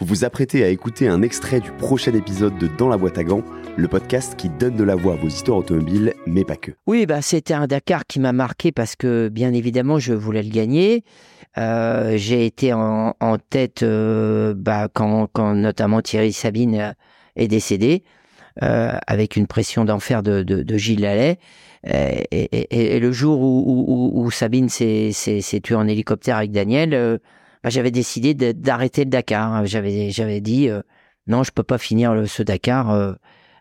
Vous vous apprêtez à écouter un extrait du prochain épisode de Dans la boîte à gants, le podcast qui donne de la voix à vos histoires automobiles, mais pas que. Oui, bah, c'était un Dakar qui m'a marqué parce que, bien évidemment, je voulais le gagner. Euh, j'ai été en, tête euh, bah, quand, notamment Thierry Sabine euh, est décédé, avec une pression d'enfer de, Gilles Lallet. Et, le jour où, Sabine s'est tuée en hélicoptère avec Daniel, bah, j'avais décidé d'arrêter le Dakar. J'avais, j'avais dit euh, non, je peux pas finir ce Dakar euh,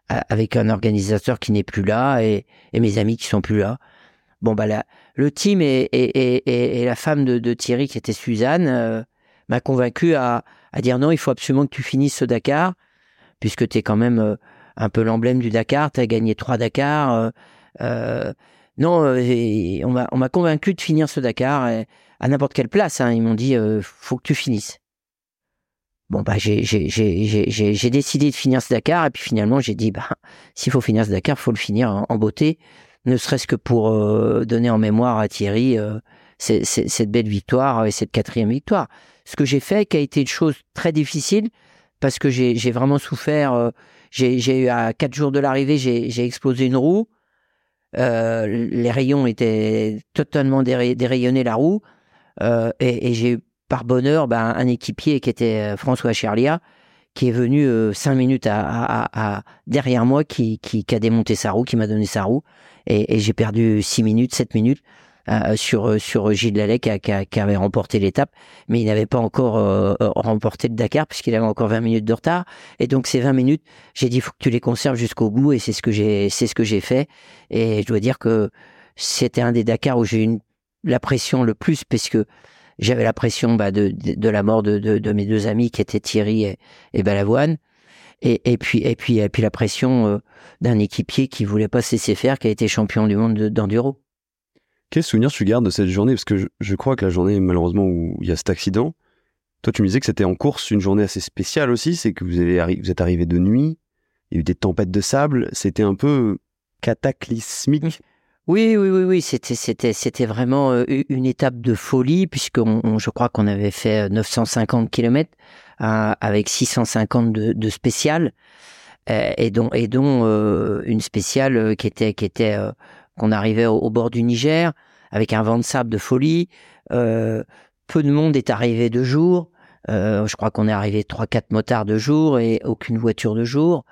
avec un organisateur qui n'est plus là et, mes amis qui sont plus là. Bon bah là, le team et, et, la femme de, Thierry qui était Suzanne euh, m'a convaincu à, à, dire non, il faut absolument que tu finisses ce Dakar puisque tu es quand même un peu l'emblème du Dakar. Tu as gagné trois Dakar. non, on m'a convaincu de finir ce Dakar. Et, à n'importe quelle place. Hein. Ils m'ont dit, euh, faut que tu finisses. Bon, bah, j'ai décidé de finir ce Dakar, et puis finalement, j'ai dit, bah, s'il faut finir ce Dakar, faut le finir en, beauté, ne serait-ce que pour euh, donner en mémoire à Thierry euh, cette belle victoire et cette quatrième victoire. Ce que j'ai fait, qui a été une chose très difficile, parce que j'ai vraiment souffert. j'ai eu à quatre jours de l'arrivée, j'ai explosé une roue. les rayons étaient totalement dérayonnés, la roue. Euh, et, j'ai eu par bonheur ben, un équipier qui était euh, François Cherlia, qui est venu euh, cinq minutes à, derrière moi, qui, qui, a démonté sa roue, qui m'a donné sa roue. Et, j'ai perdu six minutes, sept minutes sur, sur Gilles Lallet qui, qui, avait remporté l'étape, mais il n'avait pas encore remporté le Dakar puisqu'il avait encore 20 minutes de retard. Et donc ces 20 minutes, j'ai dit faut que tu les conserves jusqu'au bout et c'est ce que j'ai c'est ce que j'ai fait. Et je dois dire que c'était un des Dakar où j'ai eu la pression le plus, puisque j'avais la pression bah, de, de, la mort de, de, mes deux amis qui étaient Thierry et, et Balavoine. Et, et, puis, et, puis, et puis la pression euh, d'un équipier qui voulait pas se laisser faire, qui a été champion du monde d'enduro. Quel souvenir tu gardes de cette journée? Parce que je, crois que la journée, malheureusement, où il y a cet accident, toi, tu me disais que c'était en course une journée assez spéciale aussi. C'est que vous, avez, vous êtes arrivé de nuit, il y a eu des tempêtes de sable. C'était un peu cataclysmique. Oui, oui, oui, oui, c'était, c'était, c'était vraiment euh, une étape de folie puisque je crois qu'on avait fait 950 euh, km euh, avec 650 de, de spéciales et dont, et dont une spéciale qui était, qui était, qu'on arrivait au, bord du Niger avec un vent de sable de folie. peu de monde est arrivé de jour. je crois qu'on est arrivé trois, quatre motards de jour et aucune voiture de jour.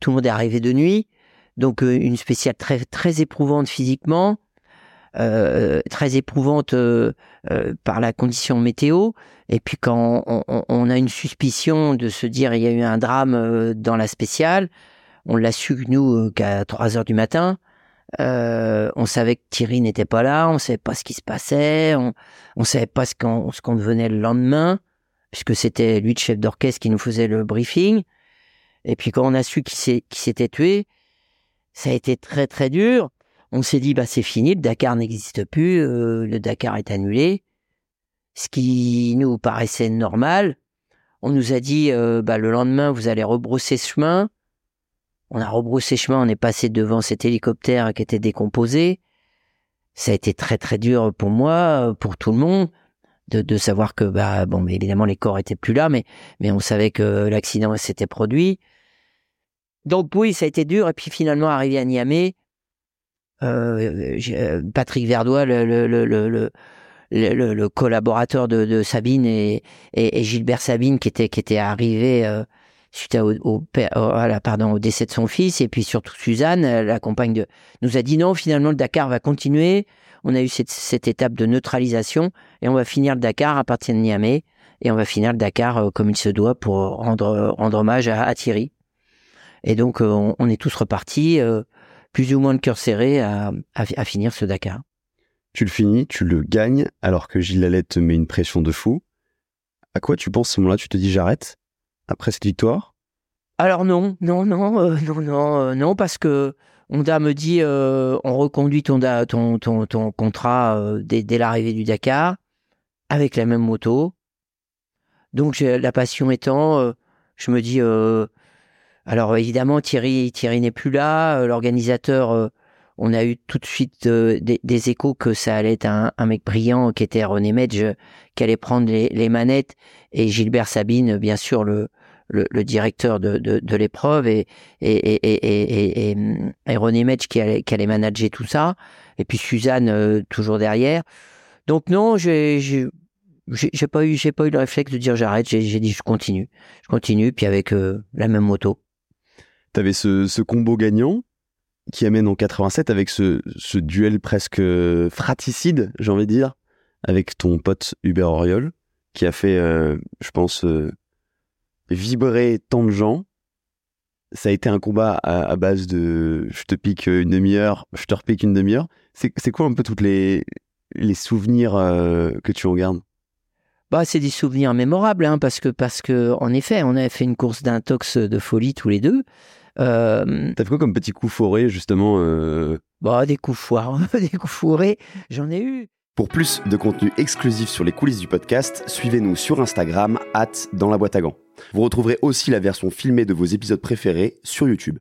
tout le monde est arrivé de nuit. Donc euh, une spéciale très très éprouvante physiquement, euh, très éprouvante euh, par la condition météo. Et puis quand on, a une suspicion de se dire il y a eu un drame dans la spéciale, on l'a su nous qu'à 3 heures du matin. on savait que Thierry n'était pas là, on savait pas ce qui se passait, on, on savait pas ce qu'on ce qu'on devenait le lendemain, puisque c'était lui le chef d'orchestre qui nous faisait le briefing. Et puis quand on a su qu'il s'était tué, ça a été très très dur. On s'est dit bah c'est fini, le Dakar n'existe plus, euh, le Dakar est annulé. Ce qui nous paraissait normal. On nous a dit euh, bah le lendemain vous allez rebrousser ce chemin. On a rebroussé chemin, on est passé devant cet hélicoptère qui était décomposé. Ça a été très très dur pour moi, pour tout le monde, de, savoir que bah bon, mais évidemment les corps étaient plus là, mais mais on savait que l'accident s'était produit. Donc oui, ça a été dur. Et puis finalement, arrivé à Niamey, euh, euh Patrick Verdois, le, collaborateur de, Sabine et, Gilbert Sabine, qui était, qui était arrivé euh, suite au, au, au décès de son fils, et puis surtout Suzanne, la compagne de, nous a dit non, finalement le Dakar va continuer. On a eu cette, étape de neutralisation et on va finir le Dakar à partir de Niamey et on va finir le Dakar euh, comme il se doit pour rendre, rendre hommage à Thierry. Et donc, euh, on, est tous repartis, euh, plus ou moins le cœur serré, à, finir ce Dakar. Tu le finis, tu le gagnes, alors que Gilles Lalette te met une pression de fou. À quoi tu penses à ce moment-là? Tu te dis j'arrête? Après cette victoire? Alors non, non, non, euh, non, non, non, parce que Honda me dit on reconduit ton, ton, ton, ton contrat dès, dès l'arrivée du Dakar avec la même moto. Donc la passion étant, je me dis alors évidemment, Thierry, Thierry n'est plus là. Euh, l'organisateur, euh, on a eu tout de suite euh, des, échos que ça allait être un, mec brillant qui était René Medge, qui allait prendre les, manettes, et Gilbert Sabine, bien sûr, le, le, directeur de, de, l'épreuve, et, et, et, et, René Medge qui allait, qui allait manager tout ça, et puis Suzanne toujours derrière. Donc non, j'ai j'ai pas eu j'ai pas eu le réflexe de dire j'arrête. J'ai dit je continue. Je continue. Puis avec la même moto t'avais ce, ce combo gagnant qui amène en 87 avec ce, duel presque fraticide j'ai envie de dire avec ton pote Hubert Auriol qui a fait euh, je pense euh, vibrer tant de gens. Ça a été un combat à, base de je te pique une demi-heure je te repique une demi-heure. C'est quoi un peu toutes les souvenirs que tu en gardes? Bah, c'est des souvenirs mémorables, hein, parce que, parce que, en effet, on avait fait une course d'intox de folie tous les deux. Euh... T'as fait quoi comme petit coup fourré, justement euh... Bah, des coups foirés, des coups fourrés, j'en ai eu. Pour plus de contenu exclusif sur les coulisses du podcast, suivez-nous sur Instagram, at dans la boîte à gants. Vous retrouverez aussi la version filmée de vos épisodes préférés sur YouTube.